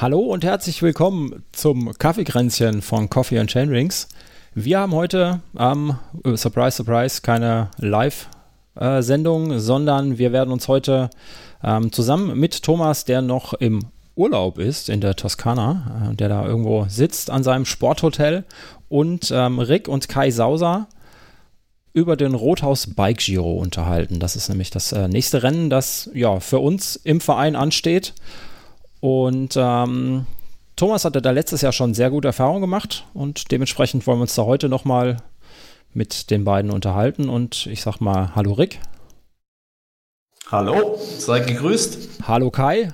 Hallo und herzlich willkommen zum Kaffeekränzchen von Coffee and Chainrings. Wir haben heute, ähm, surprise, surprise, keine Live-Sendung, sondern wir werden uns heute ähm, zusammen mit Thomas, der noch im Urlaub ist in der Toskana, äh, der da irgendwo sitzt an seinem Sporthotel, und ähm, Rick und Kai Sauser über den Rothaus Bike Giro unterhalten. Das ist nämlich das äh, nächste Rennen, das ja für uns im Verein ansteht. Und ähm, Thomas hatte da letztes Jahr schon sehr gute Erfahrungen gemacht und dementsprechend wollen wir uns da heute nochmal mit den beiden unterhalten. Und ich sag mal, hallo Rick. Hallo, sei gegrüßt. Hallo Kai.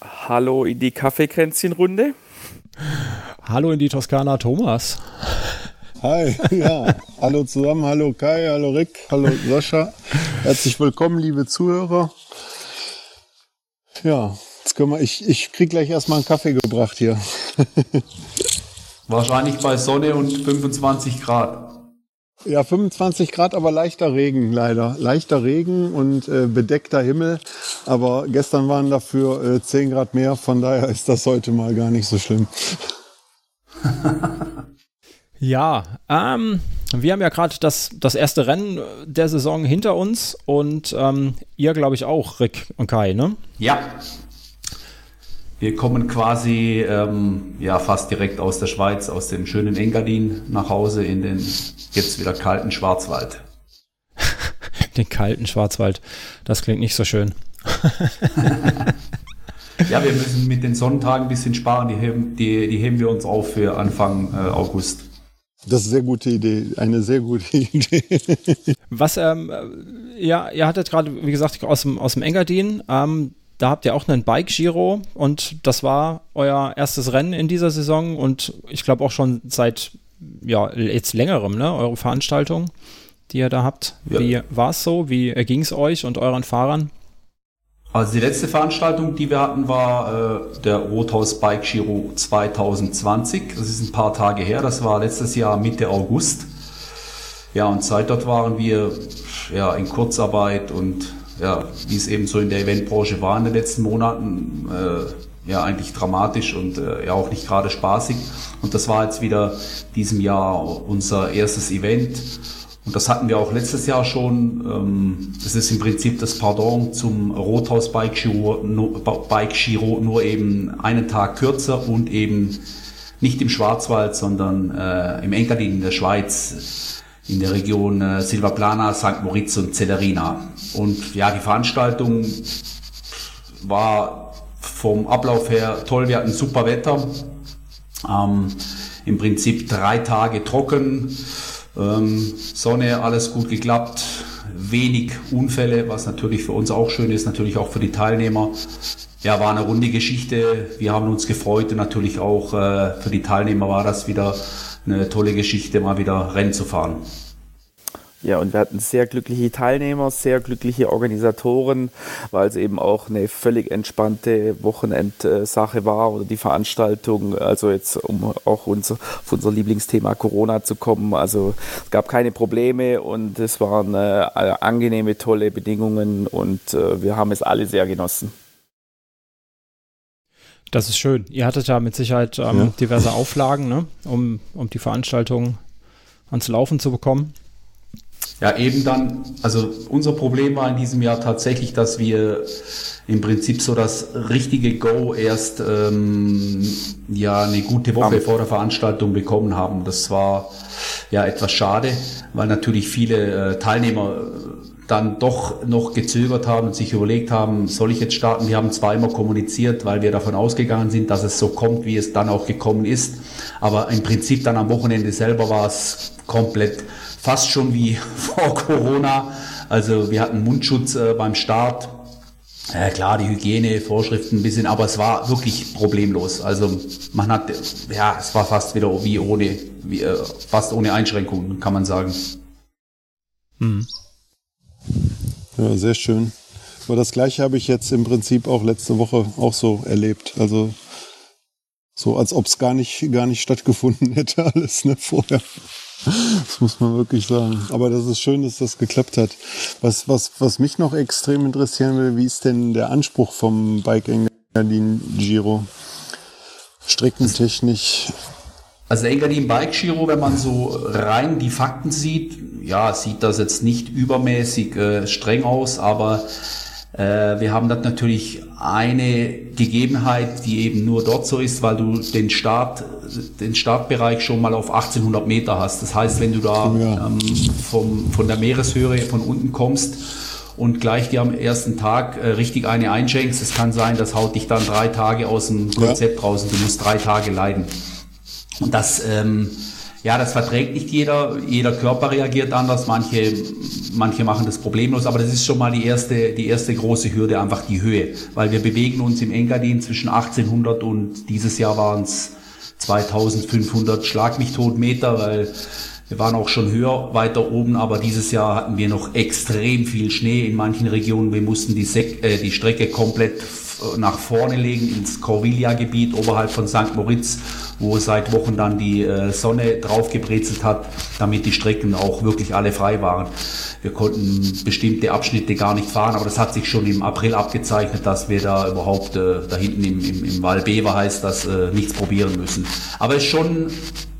Hallo in die Kaffeekränzchenrunde. Hallo in die Toskana Thomas. Hi, ja. hallo zusammen, hallo Kai, hallo Rick, hallo Sascha. Herzlich willkommen, liebe Zuhörer. Ja, Jetzt können wir, ich, ich krieg gleich erstmal einen Kaffee gebracht hier. Wahrscheinlich bei Sonne und 25 Grad. Ja, 25 Grad, aber leichter Regen leider. Leichter Regen und äh, bedeckter Himmel. Aber gestern waren dafür äh, 10 Grad mehr, von daher ist das heute mal gar nicht so schlimm. ja, ähm, wir haben ja gerade das, das erste Rennen der Saison hinter uns und ähm, ihr, glaube ich, auch, Rick und Kai, ne? Ja, wir kommen quasi ähm, ja, fast direkt aus der Schweiz, aus dem schönen Engadin nach Hause in den jetzt wieder kalten Schwarzwald. den kalten Schwarzwald, das klingt nicht so schön. ja, wir müssen mit den Sonnentagen ein bisschen sparen, die heben, die, die heben wir uns auf für Anfang äh, August. Das ist eine sehr gute Idee, eine sehr gute Idee. Was, ähm, ja, ihr hattet gerade, wie gesagt, aus dem, aus dem Engadin, ähm, da habt ihr auch einen Bike-Giro und das war euer erstes Rennen in dieser Saison und ich glaube auch schon seit ja, jetzt längerem, ne? Eure Veranstaltung, die ihr da habt. Ja. Wie war es so? Wie ging es euch und euren Fahrern? Also die letzte Veranstaltung, die wir hatten, war äh, der Rothaus Bike Giro 2020. Das ist ein paar Tage her. Das war letztes Jahr Mitte August. Ja, und seit dort waren wir ja in Kurzarbeit und ja, wie es eben so in der Eventbranche war in den letzten Monaten, äh, ja eigentlich dramatisch und äh, ja auch nicht gerade spaßig. Und das war jetzt wieder diesem Jahr unser erstes Event. Und das hatten wir auch letztes Jahr schon. Ähm, das ist im Prinzip das Pardon zum Rothaus Bike Giro, Bike Giro nur eben einen Tag kürzer und eben nicht im Schwarzwald, sondern äh, im Engadin in der Schweiz in der Region äh, Silvaplana, St. Moritz und Celerina. Und ja, die Veranstaltung war vom Ablauf her toll. Wir hatten super Wetter. Ähm, Im Prinzip drei Tage trocken, ähm, Sonne, alles gut geklappt, wenig Unfälle, was natürlich für uns auch schön ist, natürlich auch für die Teilnehmer. Ja, war eine runde Geschichte. Wir haben uns gefreut und natürlich auch äh, für die Teilnehmer war das wieder eine tolle Geschichte, mal wieder Rennen zu fahren. Ja, und wir hatten sehr glückliche Teilnehmer, sehr glückliche Organisatoren, weil es eben auch eine völlig entspannte Wochenendsache war oder die Veranstaltung, also jetzt um auch unser, auf unser Lieblingsthema Corona zu kommen. Also es gab keine Probleme und es waren äh, angenehme, tolle Bedingungen und äh, wir haben es alle sehr genossen. Das ist schön. Ihr hattet ja mit Sicherheit ähm, ja. diverse Auflagen, ne? um, um die Veranstaltung ans Laufen zu bekommen. Ja, eben dann, also unser Problem war in diesem Jahr tatsächlich, dass wir im Prinzip so das richtige Go erst ähm, ja eine gute Woche vor der Veranstaltung bekommen haben. Das war ja etwas schade, weil natürlich viele äh, Teilnehmer dann doch noch gezögert haben und sich überlegt haben, soll ich jetzt starten? Wir haben zweimal kommuniziert, weil wir davon ausgegangen sind, dass es so kommt, wie es dann auch gekommen ist. Aber im Prinzip dann am Wochenende selber war es komplett fast schon wie vor Corona. Also wir hatten Mundschutz äh, beim Start. Ja, klar, die Hygienevorschriften ein bisschen, aber es war wirklich problemlos. Also man hat, ja, es war fast wieder wie ohne, wie, äh, fast ohne Einschränkungen, kann man sagen. Hm. Ja, sehr schön. Aber das gleiche habe ich jetzt im Prinzip auch letzte Woche auch so erlebt. Also so, als ob es gar nicht, gar nicht stattgefunden hätte, alles ne, vorher. Das muss man wirklich sagen. Aber das ist schön, dass das geklappt hat. Was, was, was mich noch extrem interessieren will, wie ist denn der Anspruch vom Bike Engadin Giro? streckentechnisch. Also der Engadin Bike Giro, wenn man so rein die Fakten sieht, ja, sieht das jetzt nicht übermäßig äh, streng aus, aber wir haben dort natürlich eine Gegebenheit, die eben nur dort so ist, weil du den Start, den Startbereich schon mal auf 1800 Meter hast. Das heißt, wenn du da ähm, vom, von der Meereshöhe von unten kommst und gleich dir am ersten Tag äh, richtig eine einschenkst, es kann sein, das haut dich dann drei Tage aus dem Konzept ja. raus und du musst drei Tage leiden. Und das, ähm, ja, das verträgt nicht jeder. Jeder Körper reagiert anders. Manche, manche machen das problemlos. Aber das ist schon mal die erste, die erste große Hürde, einfach die Höhe. Weil wir bewegen uns im Engadin zwischen 1800 und dieses Jahr waren es 2500 Schlag mich tot Meter, weil wir waren auch schon höher weiter oben, aber dieses Jahr hatten wir noch extrem viel Schnee in manchen Regionen. Wir mussten die, Sek äh, die Strecke komplett nach vorne legen ins Corviglia-Gebiet oberhalb von St. Moritz, wo seit Wochen dann die äh, Sonne draufgebrezelt hat, damit die Strecken auch wirklich alle frei waren. Wir konnten bestimmte Abschnitte gar nicht fahren, aber das hat sich schon im April abgezeichnet, dass wir da überhaupt äh, da hinten im, im, im Val Bever heißt das, äh, nichts probieren müssen. Aber es ist schon äh,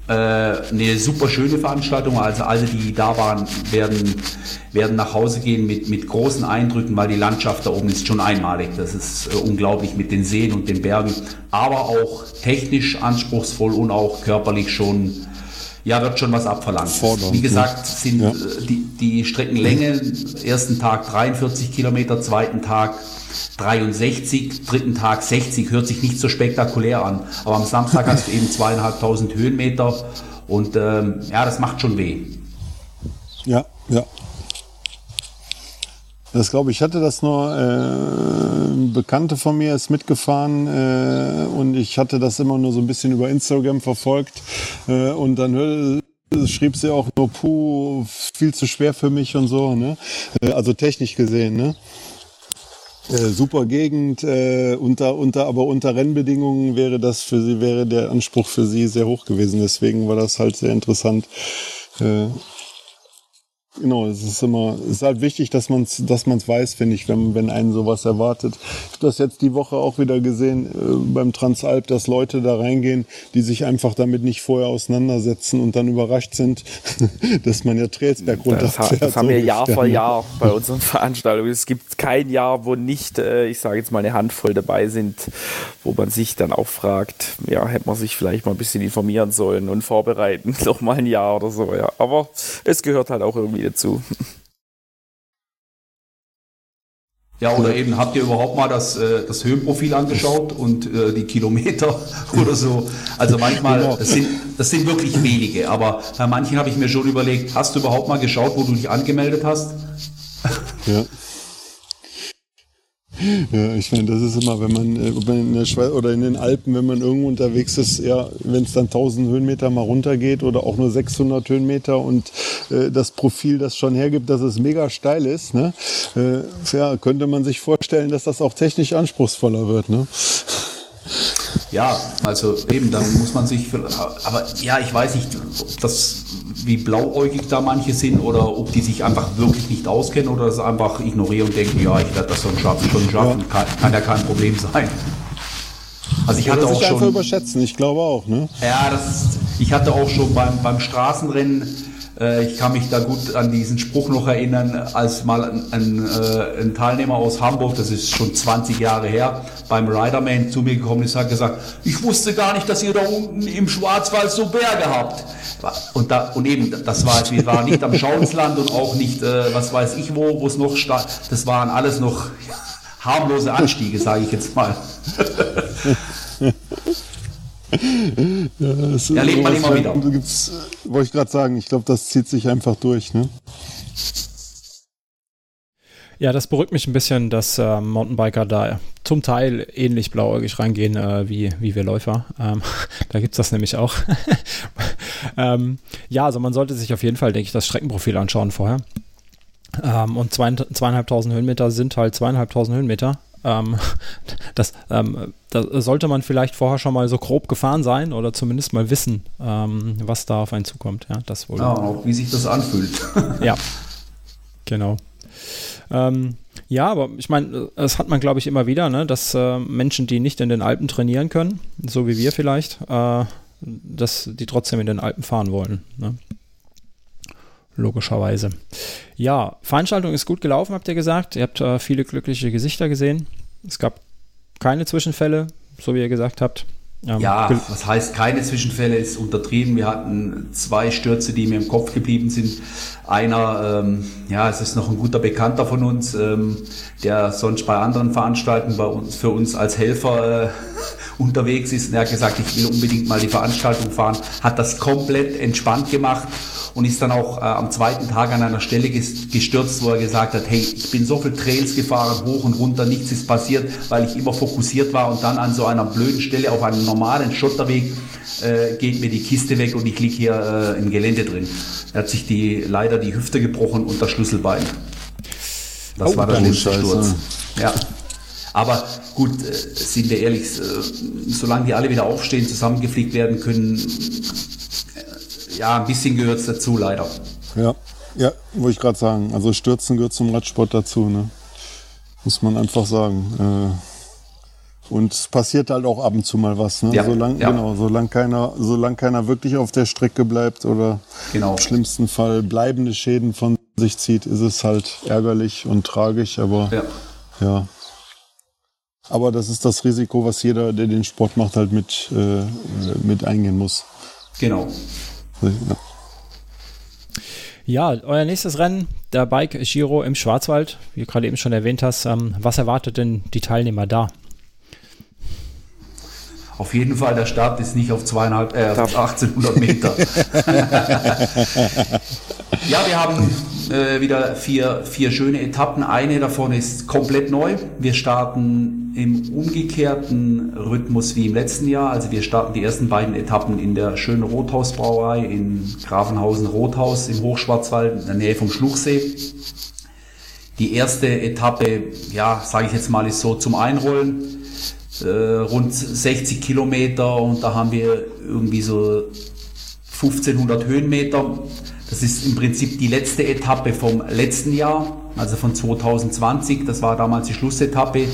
eine super schöne Veranstaltung. Also alle, die da waren, werden, werden nach Hause gehen mit, mit großen Eindrücken, weil die Landschaft da oben ist schon einmalig. Das ist äh, unglaublich mit den Seen und den Bergen, aber auch technisch anspruchsvoll und auch körperlich schon ja, wird schon was abverlangt. Wie gesagt, sind ja. Äh, die, die Streckenlänge, ersten Tag 43 Kilometer, zweiten Tag 63, dritten Tag 60, hört sich nicht so spektakulär an. Aber am Samstag hast du eben zweieinhalbtausend Höhenmeter und ähm, ja, das macht schon weh. Ja, ja. Das glaube ich, hatte das nur, äh, Bekannte von mir ist mitgefahren äh, und ich hatte das immer nur so ein bisschen über Instagram verfolgt äh, und dann hörte, schrieb sie auch nur, puh, viel zu schwer für mich und so, ne? Äh, also technisch gesehen, ne? Äh, super Gegend, äh, unter, unter, aber unter Rennbedingungen wäre das für sie, wäre der Anspruch für sie sehr hoch gewesen. Deswegen war das halt sehr interessant. Äh, Genau, es ist immer, es ist halt wichtig, dass man es dass man's weiß, finde ich, wenn, wenn einen sowas erwartet. Ich habe das jetzt die Woche auch wieder gesehen äh, beim Transalp, dass Leute da reingehen, die sich einfach damit nicht vorher auseinandersetzen und dann überrascht sind, dass man ja Trailsberg runterfährt. Das, das haben wir Jahr für Jahr bei unseren Veranstaltungen. Es gibt kein Jahr, wo nicht, äh, ich sage jetzt mal, eine Handvoll dabei sind, wo man sich dann auch fragt, ja, hätte man sich vielleicht mal ein bisschen informieren sollen und vorbereiten, noch mal ein Jahr oder so, ja. Aber es gehört halt auch irgendwie dazu. Ja, oder eben, habt ihr überhaupt mal das, äh, das Höhenprofil angeschaut und äh, die Kilometer oder so? Also manchmal, genau. das, sind, das sind wirklich wenige, aber bei manchen habe ich mir schon überlegt, hast du überhaupt mal geschaut, wo du dich angemeldet hast? Ja. Ja, ich meine, das ist immer, wenn man, äh, in der Schweiz oder in den Alpen, wenn man irgendwo unterwegs ist, ja, wenn es dann 1000 Höhenmeter mal runtergeht oder auch nur 600 Höhenmeter und äh, das Profil das schon hergibt, dass es mega steil ist, ne, äh, ja, könnte man sich vorstellen, dass das auch technisch anspruchsvoller wird, ne? Ja, also eben, dann muss man sich, aber ja, ich weiß nicht, ob das, wie blauäugig da manche sind oder ob die sich einfach wirklich nicht auskennen oder das einfach ignorieren und denken, ja, ich werde das schon schaffen, schon schaffen, ja. Kann, kann, ja kein Problem sein. Also ich hatte auch sich schon. Einfach überschätzen, ich glaube auch, ne? Ja, das, ich hatte auch schon beim, beim Straßenrennen ich kann mich da gut an diesen Spruch noch erinnern, als mal ein, ein, äh, ein, Teilnehmer aus Hamburg, das ist schon 20 Jahre her, beim Riderman zu mir gekommen ist, hat gesagt, ich wusste gar nicht, dass ihr da unten im Schwarzwald so Berge habt. Und, da, und eben, das war, wir waren nicht am Schauensland und auch nicht, äh, was weiß ich wo, wo es noch stand. Das waren alles noch harmlose Anstiege, sage ich jetzt mal. ja, das Erlebt man immer wieder. Gibt's, wollte ich gerade sagen, ich glaube, das zieht sich einfach durch. Ne? Ja, das beruhigt mich ein bisschen, dass äh, Mountainbiker da zum Teil ähnlich blauäugig reingehen äh, wie, wie wir Läufer. Ähm, da gibt es das nämlich auch. ähm, ja, also man sollte sich auf jeden Fall, denke ich, das Streckenprofil anschauen vorher. Ähm, und zwei, zweieinhalbtausend Höhenmeter sind halt zweieinhalbtausend Höhenmeter. Ähm, das, ähm, da sollte man vielleicht vorher schon mal so grob gefahren sein oder zumindest mal wissen, ähm, was da auf einen zukommt. Ja, das wohl. Ja, auch wie sich das anfühlt. ja, genau. Ähm, ja, aber ich meine, das hat man, glaube ich, immer wieder, ne? dass äh, Menschen, die nicht in den Alpen trainieren können, so wie wir vielleicht, äh, dass die trotzdem in den Alpen fahren wollen. Ne? Logischerweise. Ja, Veranstaltung ist gut gelaufen, habt ihr gesagt. Ihr habt äh, viele glückliche Gesichter gesehen. Es gab keine Zwischenfälle, so wie ihr gesagt habt. Ähm, ja, was heißt keine Zwischenfälle, ist untertrieben. Wir hatten zwei Stürze, die mir im Kopf geblieben sind. Einer, ähm, ja, es ist noch ein guter Bekannter von uns, ähm, der sonst bei anderen Veranstaltungen bei uns, für uns als Helfer äh, unterwegs ist. Und er hat gesagt, ich will unbedingt mal die Veranstaltung fahren, hat das komplett entspannt gemacht und ist dann auch äh, am zweiten Tag an einer Stelle gestürzt, wo er gesagt hat, hey, ich bin so viel Trails gefahren, hoch und runter, nichts ist passiert, weil ich immer fokussiert war und dann an so einer blöden Stelle auf einem normalen Schotterweg äh, geht mir die Kiste weg und ich liege hier äh, im Gelände drin. Er hat sich die, leider die Hüfte gebrochen und das Schlüsselbein. Das oh, war der schlimmste Sturz. Ja. Aber gut, äh, sind wir ehrlich, äh, solange die alle wieder aufstehen, zusammengefliegt werden können, ja, ein bisschen gehört es dazu, leider. Ja, ja, wollte ich gerade sagen. Also Stürzen gehört zum Radsport dazu, ne? Muss man einfach sagen. Äh, und es passiert halt auch ab und zu mal was, ne? Ja, solange ja. genau, solange keiner, solange keiner wirklich auf der Strecke bleibt oder genau. im schlimmsten Fall bleibende Schäden von sich zieht, ist es halt ärgerlich und tragisch, aber ja. ja. Aber das ist das Risiko, was jeder, der den Sport macht, halt mit, äh, mit eingehen muss. Genau. Ja, euer nächstes Rennen, der Bike Giro im Schwarzwald, wie du gerade eben schon erwähnt hast. Ähm, was erwartet denn die Teilnehmer da? Auf jeden Fall, der Start ist nicht auf zweieinhalb, äh, 1800 Meter. ja, wir haben äh, wieder vier, vier schöne Etappen. Eine davon ist komplett neu. Wir starten im umgekehrten Rhythmus wie im letzten Jahr. Also wir starten die ersten beiden Etappen in der schönen Rothausbrauerei in Grafenhausen-Rothaus im Hochschwarzwald in der Nähe vom Schluchsee. Die erste Etappe, ja, sage ich jetzt mal, ist so zum Einrollen. Äh, rund 60 Kilometer und da haben wir irgendwie so 1500 Höhenmeter das ist im Prinzip die letzte Etappe vom letzten Jahr, also von 2020. Das war damals die Schlussetappe.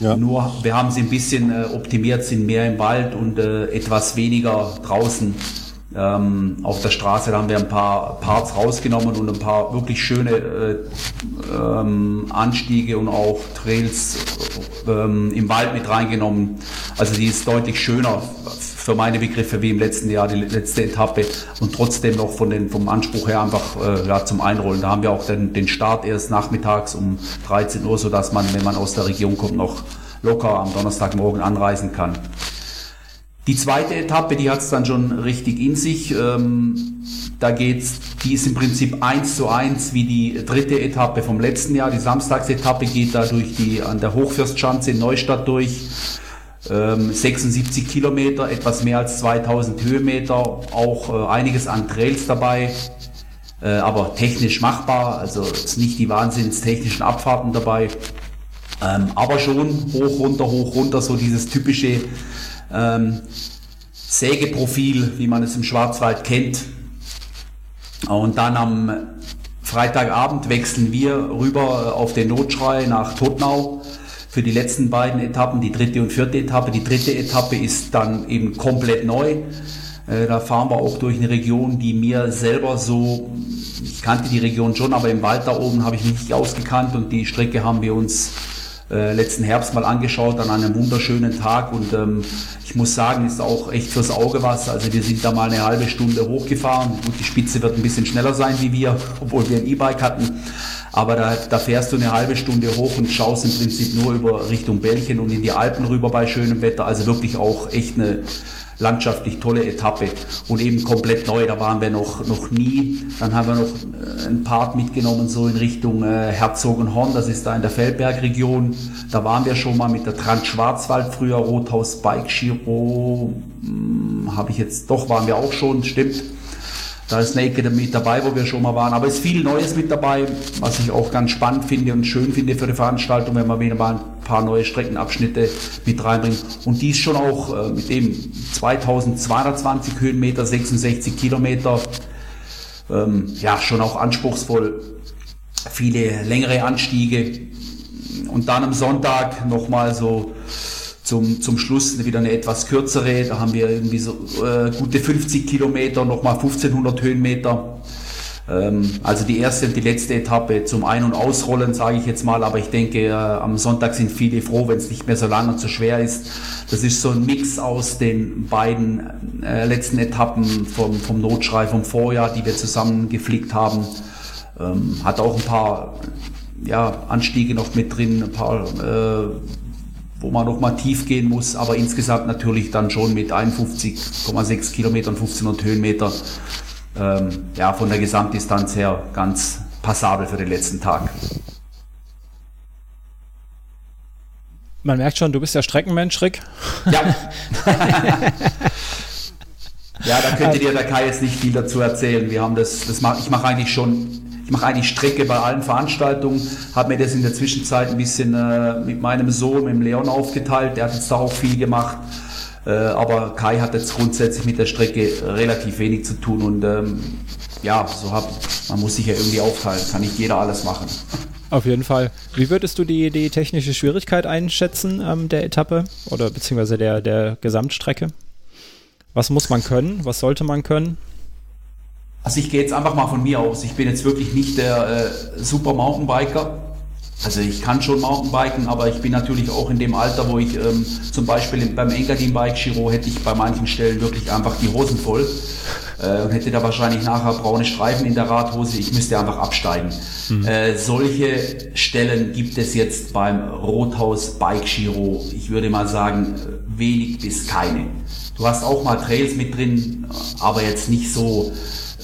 Ja. Nur wir haben sie ein bisschen äh, optimiert, sind mehr im Wald und äh, etwas weniger draußen. Ähm, auf der Straße da haben wir ein paar Parts rausgenommen und ein paar wirklich schöne äh, ähm, Anstiege und auch Trails ähm, im Wald mit reingenommen. Also die ist deutlich schöner für meine Begriffe wie im letzten Jahr die letzte Etappe und trotzdem noch von den, vom Anspruch her einfach äh, ja, zum Einrollen. Da haben wir auch den, den Start erst nachmittags um 13 Uhr, sodass man, wenn man aus der Region kommt, noch locker am Donnerstagmorgen anreisen kann. Die zweite Etappe, die hat es dann schon richtig in sich. Ähm, da geht's, die ist im Prinzip eins zu eins wie die dritte Etappe vom letzten Jahr. Die Samstagsetappe geht da durch die an der Hochfürstschanze in Neustadt durch. 76 ähm, Kilometer, etwas mehr als 2000 Höhenmeter, auch äh, einiges an Trails dabei, äh, aber technisch machbar, also nicht die wahnsinnstechnischen Abfahrten dabei, ähm, aber schon hoch, runter, hoch, runter, so dieses typische ähm, Sägeprofil, wie man es im Schwarzwald kennt. Und dann am Freitagabend wechseln wir rüber auf den Notschrei nach Totnau für die letzten beiden Etappen, die dritte und vierte Etappe. Die dritte Etappe ist dann eben komplett neu. Äh, da fahren wir auch durch eine Region, die mir selber so, ich kannte die Region schon, aber im Wald da oben habe ich mich nicht ausgekannt und die Strecke haben wir uns äh, letzten Herbst mal angeschaut an einem wunderschönen Tag und ähm, ich muss sagen, ist auch echt fürs Auge was. Also wir sind da mal eine halbe Stunde hochgefahren. Gut, die Spitze wird ein bisschen schneller sein wie wir, obwohl wir ein E-Bike hatten. Aber da, da fährst du eine halbe Stunde hoch und schaust im Prinzip nur über Richtung Belgien und in die Alpen rüber bei schönem Wetter. Also wirklich auch echt eine landschaftlich tolle Etappe und eben komplett neu. Da waren wir noch, noch nie. Dann haben wir noch äh, ein Part mitgenommen, so in Richtung äh, Herzogenhorn, das ist da in der Feldbergregion. Da waren wir schon mal mit der Trans-Schwarzwald, früher Rothaus Bike Giro, hm, habe ich jetzt, doch waren wir auch schon, stimmt. Da ist Naked mit dabei, wo wir schon mal waren. Aber es ist viel Neues mit dabei, was ich auch ganz spannend finde und schön finde für die Veranstaltung, wenn man wieder mal ein paar neue Streckenabschnitte mit reinbringt. Und dies schon auch äh, mit dem 2220 Höhenmeter, 66 Kilometer, ähm, ja, schon auch anspruchsvoll viele längere Anstiege. Und dann am Sonntag nochmal so zum, zum Schluss wieder eine etwas kürzere. Da haben wir irgendwie so äh, gute 50 Kilometer, nochmal 1500 Höhenmeter. Ähm, also die erste und die letzte Etappe zum Ein- und Ausrollen, sage ich jetzt mal. Aber ich denke, äh, am Sonntag sind viele froh, wenn es nicht mehr so lang und so schwer ist. Das ist so ein Mix aus den beiden äh, letzten Etappen vom, vom Notschrei vom Vorjahr, die wir zusammen geflickt haben. Ähm, hat auch ein paar ja, Anstiege noch mit drin, ein paar äh, wo man noch mal tief gehen muss, aber insgesamt natürlich dann schon mit 51,6 Kilometern, 1500 Höhenmeter, ähm, ja, von der Gesamtdistanz her ganz passabel für den letzten Tag. Man merkt schon, du bist ja Streckenmensch, Rick. Ja. ja, da könnte dir der Kai jetzt nicht viel dazu erzählen. Wir haben das, das mach, ich mache eigentlich schon ich mache eigentlich Strecke bei allen Veranstaltungen, habe mir das in der Zwischenzeit ein bisschen äh, mit meinem Sohn, mit dem Leon aufgeteilt, der hat jetzt da auch viel gemacht. Äh, aber Kai hat jetzt grundsätzlich mit der Strecke relativ wenig zu tun und ähm, ja, so hab, man muss sich ja irgendwie aufteilen, kann nicht jeder alles machen. Auf jeden Fall. Wie würdest du die, die technische Schwierigkeit einschätzen ähm, der Etappe oder beziehungsweise der, der Gesamtstrecke? Was muss man können? Was sollte man können? Also ich gehe jetzt einfach mal von mir aus. Ich bin jetzt wirklich nicht der äh, super Mountainbiker. Also ich kann schon Mountainbiken, aber ich bin natürlich auch in dem Alter, wo ich ähm, zum Beispiel beim Engadin Bike Giro hätte ich bei manchen Stellen wirklich einfach die Hosen voll äh, und hätte da wahrscheinlich nachher braune Streifen in der Radhose. Ich müsste einfach absteigen. Mhm. Äh, solche Stellen gibt es jetzt beim Rothaus Bike Giro. Ich würde mal sagen wenig bis keine. Du hast auch mal Trails mit drin, aber jetzt nicht so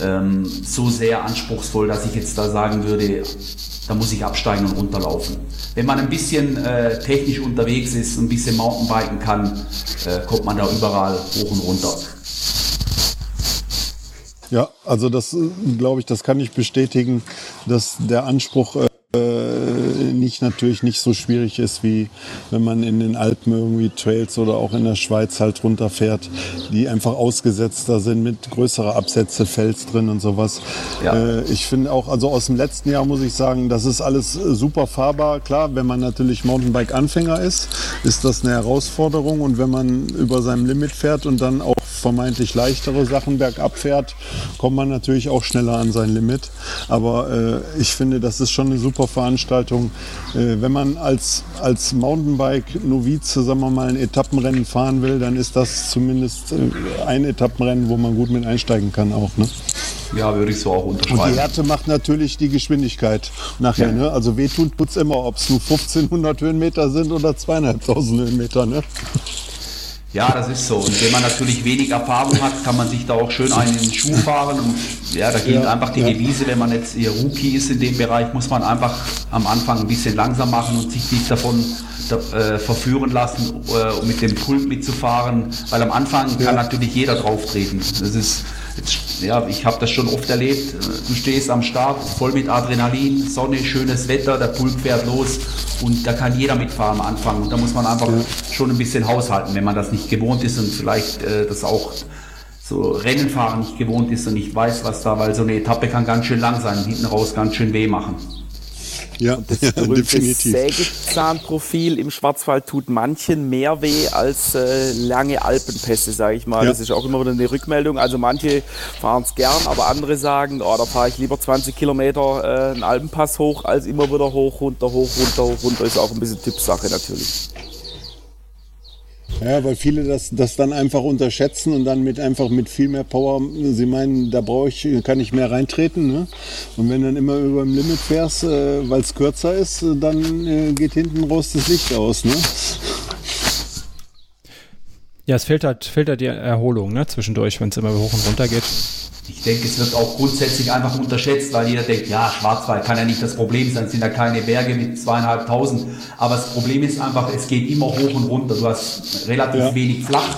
ähm, so sehr anspruchsvoll, dass ich jetzt da sagen würde, da muss ich absteigen und runterlaufen. Wenn man ein bisschen äh, technisch unterwegs ist, ein bisschen Mountainbiken kann, äh, kommt man da überall hoch und runter. Ja, also das äh, glaube ich, das kann ich bestätigen, dass der Anspruch äh, äh, nicht natürlich nicht so schwierig ist, wie wenn man in den Alpen irgendwie Trails oder auch in der Schweiz halt runterfährt, die einfach ausgesetzter sind mit größerer Absätze, Fels drin und sowas. Ja. Äh, ich finde auch, also aus dem letzten Jahr muss ich sagen, das ist alles super fahrbar. Klar, wenn man natürlich Mountainbike-Anfänger ist, ist das eine Herausforderung und wenn man über seinem Limit fährt und dann auch vermeintlich leichtere Sachen bergab fährt, kommt man natürlich auch schneller an sein Limit. Aber äh, ich finde, das ist schon eine super Veranstaltung. Äh, wenn man als, als Mountainbike-Noviz zusammen mal ein Etappenrennen fahren will, dann ist das zumindest äh, ein Etappenrennen, wo man gut mit einsteigen kann auch. Ne? Ja, würde ich so auch unterschreiben. Und die Härte macht natürlich die Geschwindigkeit nachher. Ja. Ne? Also wehtun tut es immer, ob es nur 1500 Höhenmeter sind oder zweieinhalbtausend Höhenmeter. Ne? Ja, das ist so. Und wenn man natürlich wenig Erfahrung hat, kann man sich da auch schön einen in den Schuh fahren. Und ja, da gilt ja, einfach die ja. Devise, wenn man jetzt ihr Rookie ist in dem Bereich, muss man einfach am Anfang ein bisschen langsam machen und sich nicht davon äh, verführen lassen, äh, um mit dem Pult mitzufahren. Weil am Anfang ja. kann natürlich jeder drauftreten. Das ist ja, ich habe das schon oft erlebt. Du stehst am Start voll mit Adrenalin, Sonne, schönes Wetter, der Pulk fährt los und da kann jeder mitfahren am Anfang. Und da muss man einfach schon ein bisschen haushalten, wenn man das nicht gewohnt ist und vielleicht äh, das auch so Rennenfahren nicht gewohnt ist und nicht weiß, was da, weil so eine Etappe kann ganz schön lang sein, hinten raus ganz schön weh machen. Ja, und das ja, definitiv. Sägezahnprofil im Schwarzwald tut manchen mehr weh als äh, lange Alpenpässe, sage ich mal. Ja. Das ist auch immer wieder eine Rückmeldung. Also manche fahren es gern, aber andere sagen, oh, da fahre ich lieber 20 Kilometer äh, einen Alpenpass hoch, als immer wieder hoch, runter, hoch, runter, hoch, runter. Ist auch ein bisschen Tippsache natürlich. Ja, weil viele das, das dann einfach unterschätzen und dann mit einfach mit viel mehr Power, sie meinen, da brauche ich, kann ich mehr reintreten. Ne? Und wenn dann immer über dem Limit fährst, äh, weil es kürzer ist, dann äh, geht hinten das Licht aus. Ne? Ja, es fehlt halt, fehlt halt die Erholung ne? zwischendurch, wenn es immer hoch und runter geht. Ich denke, es wird auch grundsätzlich einfach unterschätzt, weil jeder denkt, ja, Schwarzwald kann ja nicht das Problem sein, es sind ja keine Berge mit zweieinhalbtausend. Aber das Problem ist einfach, es geht immer hoch und runter. Du hast relativ ja. wenig flach.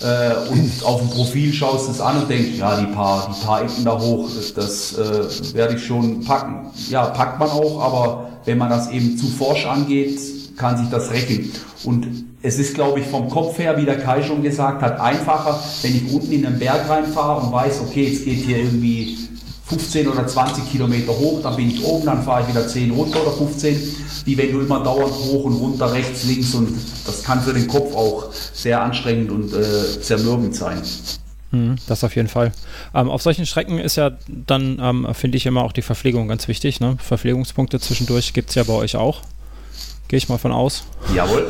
Äh, und auf dem Profil schaust du es an und denkst, ja, die paar, die paar Ecken da hoch, das äh, werde ich schon packen. Ja, packt man auch, aber wenn man das eben zu forsch angeht, kann sich das rächen. Und es ist, glaube ich, vom Kopf her, wie der Kai schon gesagt hat, einfacher, wenn ich unten in den Berg reinfahre und weiß, okay, jetzt geht hier irgendwie 15 oder 20 Kilometer hoch, dann bin ich oben, dann fahre ich wieder 10 runter oder 15, wie wenn du immer dauernd hoch und runter, rechts, links und das kann für den Kopf auch sehr anstrengend und äh, zermürbend sein. Hm, das auf jeden Fall. Ähm, auf solchen Strecken ist ja dann, ähm, finde ich, immer auch die Verpflegung ganz wichtig. Ne? Verpflegungspunkte zwischendurch gibt es ja bei euch auch. Gehe ich mal von aus. Jawohl.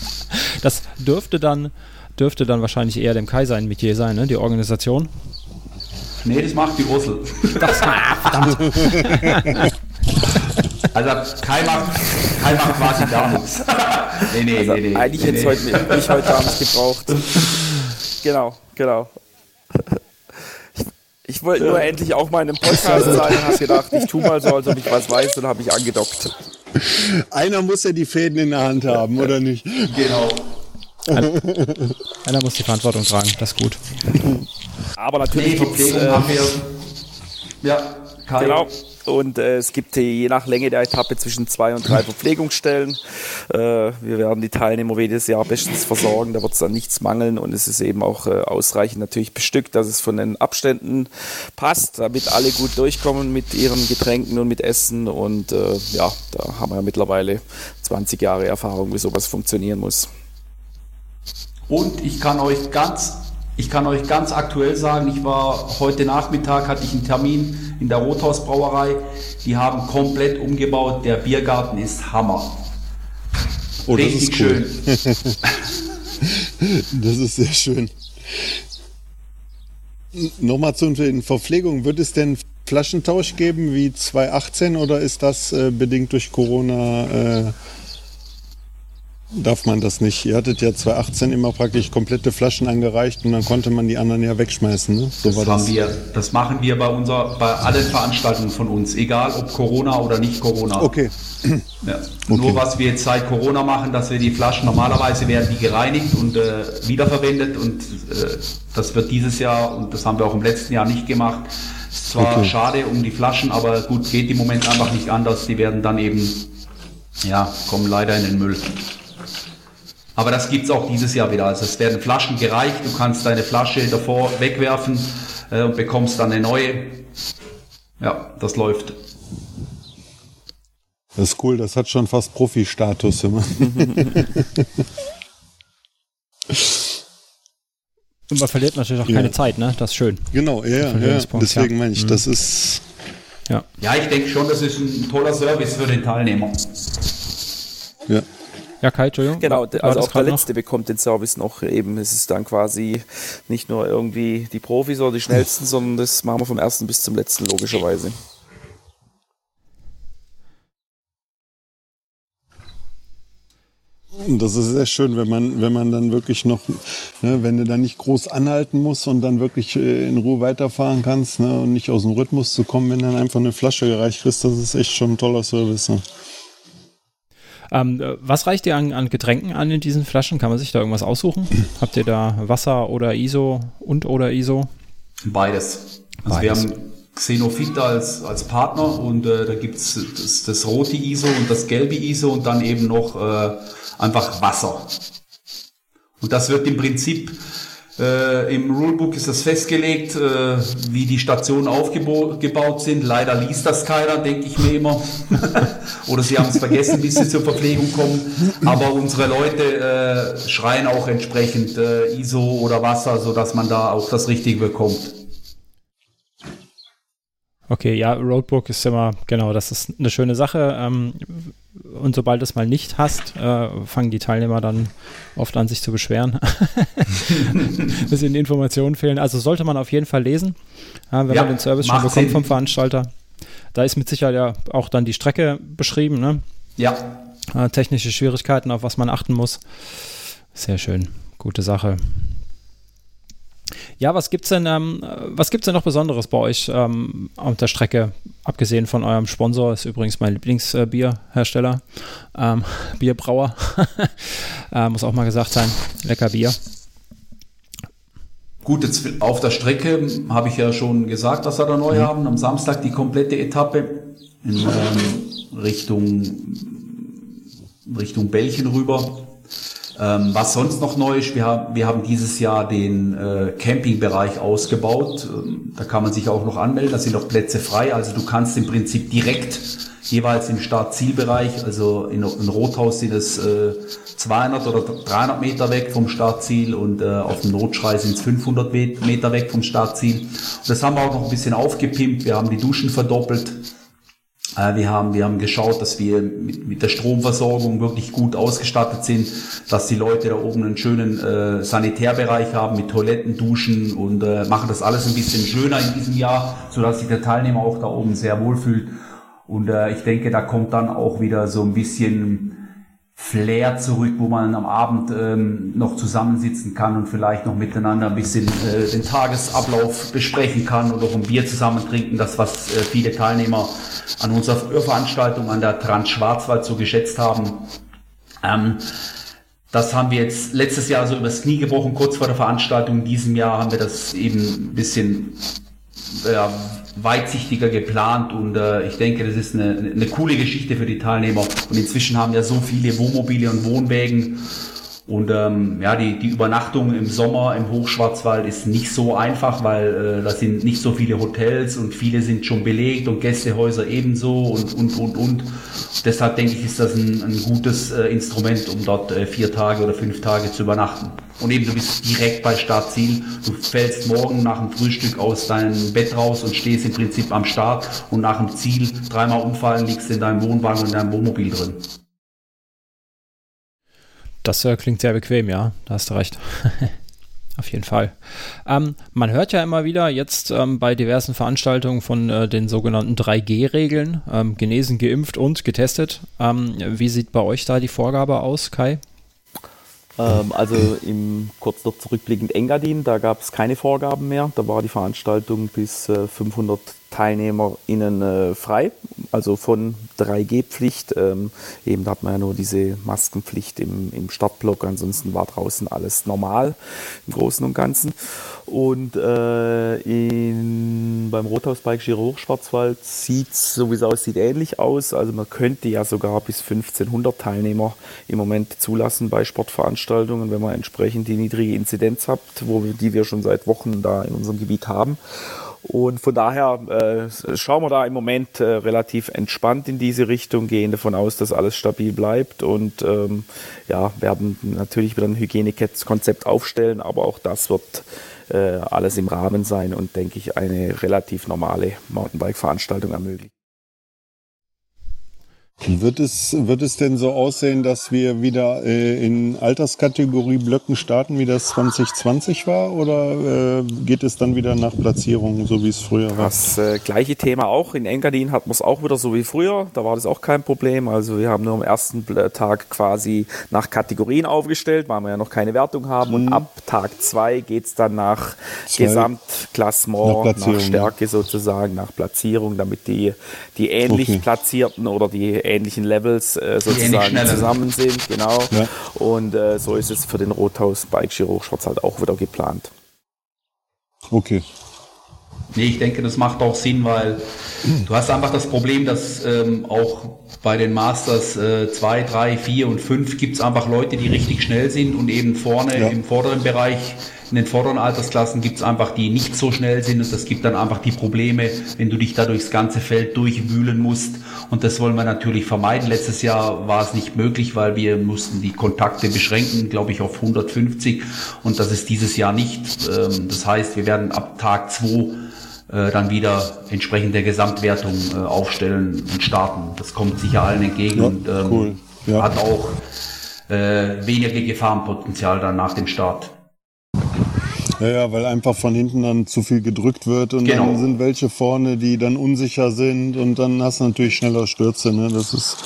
das dürfte dann, dürfte dann wahrscheinlich eher dem Kai sein Metier sein, ne? die Organisation. Nee, das macht die Ursel. Das, verdammt. Also Kai macht, Kai macht quasi gar nichts. nee, nee, also nee, nee. Eigentlich nee, hätte nee. heute mich heute Abend gebraucht. Genau, genau. Ich, ich wollte nur endlich auch mal in einem Podcast sein und habe gedacht, ich tue mal so, als ob ich was weiß und habe mich angedockt. Einer muss ja die Fäden in der Hand haben, oder nicht? Genau. Einer muss die Verantwortung tragen, das ist gut. Aber natürlich nee, gibt es. Äh, ja, Kai. Genau. Und äh, es gibt je nach Länge der Etappe zwischen zwei und drei Verpflegungsstellen. Äh, wir werden die Teilnehmer jedes Jahr bestens versorgen, da wird es dann nichts mangeln und es ist eben auch äh, ausreichend natürlich bestückt, dass es von den Abständen passt, damit alle gut durchkommen mit ihren Getränken und mit Essen. Und äh, ja, da haben wir ja mittlerweile 20 Jahre Erfahrung, wie sowas funktionieren muss. Und ich kann euch ganz, ich kann euch ganz aktuell sagen, ich war heute Nachmittag, hatte ich einen Termin in der Rothausbrauerei. Die haben komplett umgebaut. Der Biergarten ist Hammer. Oh, Richtig das ist cool. schön. das ist sehr schön. Nochmal zu den Verpflegungen. Wird es denn Flaschentausch geben wie 2018 oder ist das äh, bedingt durch Corona äh, darf man das nicht. Ihr hattet ja 2018 immer praktisch komplette Flaschen angereicht und dann konnte man die anderen ja wegschmeißen. Ne? So das, das. Wir, das machen wir bei, unser, bei allen Veranstaltungen von uns, egal ob Corona oder nicht Corona. Okay. Ja. okay. Nur was wir jetzt seit Corona machen, dass wir die Flaschen, normalerweise werden die gereinigt und äh, wiederverwendet und äh, das wird dieses Jahr und das haben wir auch im letzten Jahr nicht gemacht. Ist zwar okay. schade um die Flaschen, aber gut, geht im Moment einfach nicht anders. Die werden dann eben, ja, kommen leider in den Müll. Aber das gibt es auch dieses Jahr wieder. Also es werden Flaschen gereicht, du kannst deine Flasche davor wegwerfen äh, und bekommst dann eine neue. Ja, das läuft. Das ist cool, das hat schon fast Profi-Status immer. Und man verliert natürlich auch ja. keine Zeit, ne? Das ist schön. Genau, ja, ja. Deswegen ja. meine ich, mhm. das ist. Ja, ja ich denke schon, das ist ein toller Service für den Teilnehmer. Ja. Ja, Kai, Entschuldigung. Genau, also auch der Letzte noch? bekommt den Service noch eben. Es ist dann quasi nicht nur irgendwie die Profis oder die Schnellsten, sondern das machen wir vom ersten bis zum letzten, logischerweise. Das ist sehr schön, wenn man, wenn man dann wirklich noch, ne, wenn du dann nicht groß anhalten musst und dann wirklich äh, in Ruhe weiterfahren kannst ne, und nicht aus dem Rhythmus zu kommen, wenn dann einfach eine Flasche gereicht kriegst, das ist echt schon ein toller Service. Ne. Ähm, was reicht dir an, an, Getränken an in diesen Flaschen? Kann man sich da irgendwas aussuchen? Habt ihr da Wasser oder ISO und oder ISO? Beides. Also Beides. wir haben Xenofit als, als Partner und äh, da gibt's das, das rote ISO und das gelbe ISO und dann eben noch äh, einfach Wasser. Und das wird im Prinzip äh, Im Rulebook ist das festgelegt, äh, wie die Stationen aufgebaut sind. Leider liest das keiner, denke ich mir immer. Oder sie haben es vergessen, bis sie zur Verpflegung kommen. Aber unsere Leute äh, schreien auch entsprechend äh, ISO oder Wasser, sodass man da auch das Richtige bekommt. Okay, ja, Roadbook ist immer, genau, das ist eine schöne Sache. Ähm, und sobald du es mal nicht hast, äh, fangen die Teilnehmer dann oft an, sich zu beschweren. bisschen Informationen fehlen. Also sollte man auf jeden Fall lesen, äh, wenn ja, man den Service schon bekommt Sinn. vom Veranstalter. Da ist mit Sicherheit ja auch dann die Strecke beschrieben, ne? Ja. Äh, technische Schwierigkeiten, auf was man achten muss. Sehr schön. Gute Sache. Ja, was gibt's denn, ähm, was gibt's denn noch Besonderes bei euch ähm, auf der Strecke? Abgesehen von eurem Sponsor, ist übrigens mein Lieblingsbierhersteller, äh, ähm, Bierbrauer. äh, muss auch mal gesagt sein. Lecker Bier. Gut, jetzt auf der Strecke habe ich ja schon gesagt, was wir da neu mhm. haben. Am Samstag die komplette Etappe in ähm, Richtung, Richtung Belgien rüber. Ähm, was sonst noch neu ist, wir haben, wir haben dieses Jahr den äh, Campingbereich ausgebaut. Ähm, da kann man sich auch noch anmelden, da sind noch Plätze frei. Also du kannst im Prinzip direkt jeweils im Start-Zielbereich, also in, in Rothaus sind es äh, 200 oder 300 Meter weg vom Startziel und äh, auf dem Notschrei sind es 500 Meter weg vom Startziel. Und das haben wir auch noch ein bisschen aufgepimpt. Wir haben die Duschen verdoppelt. Äh, wir haben, wir haben geschaut, dass wir mit, mit der Stromversorgung wirklich gut ausgestattet sind, dass die Leute da oben einen schönen äh, Sanitärbereich haben mit Toiletten, Duschen und äh, machen das alles ein bisschen schöner in diesem Jahr, sodass sich der Teilnehmer auch da oben sehr wohl fühlt. Und äh, ich denke, da kommt dann auch wieder so ein bisschen Flair zurück, wo man am Abend ähm, noch zusammensitzen kann und vielleicht noch miteinander ein bisschen äh, den Tagesablauf besprechen kann oder auch ein Bier zusammen trinken. Das, was äh, viele Teilnehmer an unserer Veranstaltung an der Trans Schwarzwald so geschätzt haben. Ähm, das haben wir jetzt letztes Jahr so übers Knie gebrochen, kurz vor der Veranstaltung. In diesem Jahr haben wir das eben ein bisschen ja, weitsichtiger geplant und äh, ich denke, das ist eine, eine coole Geschichte für die Teilnehmer. Und inzwischen haben ja so viele Wohnmobile und Wohnwägen und ähm, ja, die, die Übernachtung im Sommer im Hochschwarzwald ist nicht so einfach, weil äh, da sind nicht so viele Hotels und viele sind schon belegt und Gästehäuser ebenso und und und und. Deshalb denke ich, ist das ein, ein gutes äh, Instrument, um dort äh, vier Tage oder fünf Tage zu übernachten. Und eben, du bist direkt bei Startziel. Du fällst morgen nach dem Frühstück aus deinem Bett raus und stehst im Prinzip am Start und nach dem Ziel dreimal umfallen, liegst in deinem Wohnwagen und in deinem Wohnmobil drin. Das äh, klingt sehr bequem, ja. Da hast du recht. Auf jeden Fall. Ähm, man hört ja immer wieder jetzt ähm, bei diversen Veranstaltungen von äh, den sogenannten 3G-Regeln, ähm, genesen, geimpft und getestet. Ähm, wie sieht bei euch da die Vorgabe aus, Kai? Ähm, also im kurz noch zurückblickend Engadin, da gab es keine Vorgaben mehr. Da war die Veranstaltung bis äh, 500 TeilnehmerInnen äh, frei, also von 3G-Pflicht. Ähm, eben da hat man ja nur diese Maskenpflicht im, im Startblock, ansonsten war draußen alles normal im Großen und Ganzen. Und äh, in, beim Rothaus Bike Giro Hochschwarzwald sieht so wie es aussieht, ähnlich aus. Also man könnte ja sogar bis 1500 Teilnehmer im Moment zulassen bei Sportveranstaltungen, wenn man entsprechend die niedrige Inzidenz hat, wo, die wir schon seit Wochen da in unserem Gebiet haben. Und von daher äh, schauen wir da im Moment äh, relativ entspannt in diese Richtung, gehen davon aus, dass alles stabil bleibt und ähm, ja, werden natürlich wieder ein Hygienekonzept aufstellen, aber auch das wird äh, alles im Rahmen sein und denke ich eine relativ normale Mountainbike-Veranstaltung ermöglichen. Wird es, wird es denn so aussehen, dass wir wieder äh, in Alterskategorie Blöcken starten, wie das 2020 war? Oder äh, geht es dann wieder nach Platzierung, so wie es früher war? Das äh, gleiche Thema auch. In Engadin hat man es auch wieder so wie früher. Da war das auch kein Problem. Also wir haben nur am ersten Tag quasi nach Kategorien aufgestellt, weil wir ja noch keine Wertung haben. Und mhm. ab Tag zwei geht es dann nach zwei. Gesamtklassement, nach, nach, Stärke sozusagen, nach Platzierung, damit die, die ähnlich okay. Platzierten oder die ähnlichen Levels äh, sozusagen zusammen sind. Genau. Ja. Und äh, so ist es für den Rothaus Bike Giro Schwarzwald auch wieder geplant. Okay. Nee, ich denke, das macht auch Sinn, weil du hast einfach das Problem, dass ähm, auch bei den Masters 2, 3, 4 und 5 gibt es einfach Leute, die richtig schnell sind und eben vorne ja. im vorderen Bereich in den vorderen Altersklassen gibt es einfach, die nicht so schnell sind und das gibt dann einfach die Probleme, wenn du dich da durchs ganze Feld durchwühlen musst und das wollen wir natürlich vermeiden. Letztes Jahr war es nicht möglich, weil wir mussten die Kontakte beschränken, glaube ich, auf 150 und das ist dieses Jahr nicht. Ähm, das heißt, wir werden ab Tag 2 äh, dann wieder entsprechend der Gesamtwertung äh, aufstellen und starten. Das kommt sicher allen entgegen ja, und ähm, cool. ja. hat auch äh, weniger Gefahrenpotenzial dann nach dem Start. Ja, ja, weil einfach von hinten dann zu viel gedrückt wird und genau. dann sind welche vorne, die dann unsicher sind und dann hast du natürlich schneller Stürze. Ne? Das ist,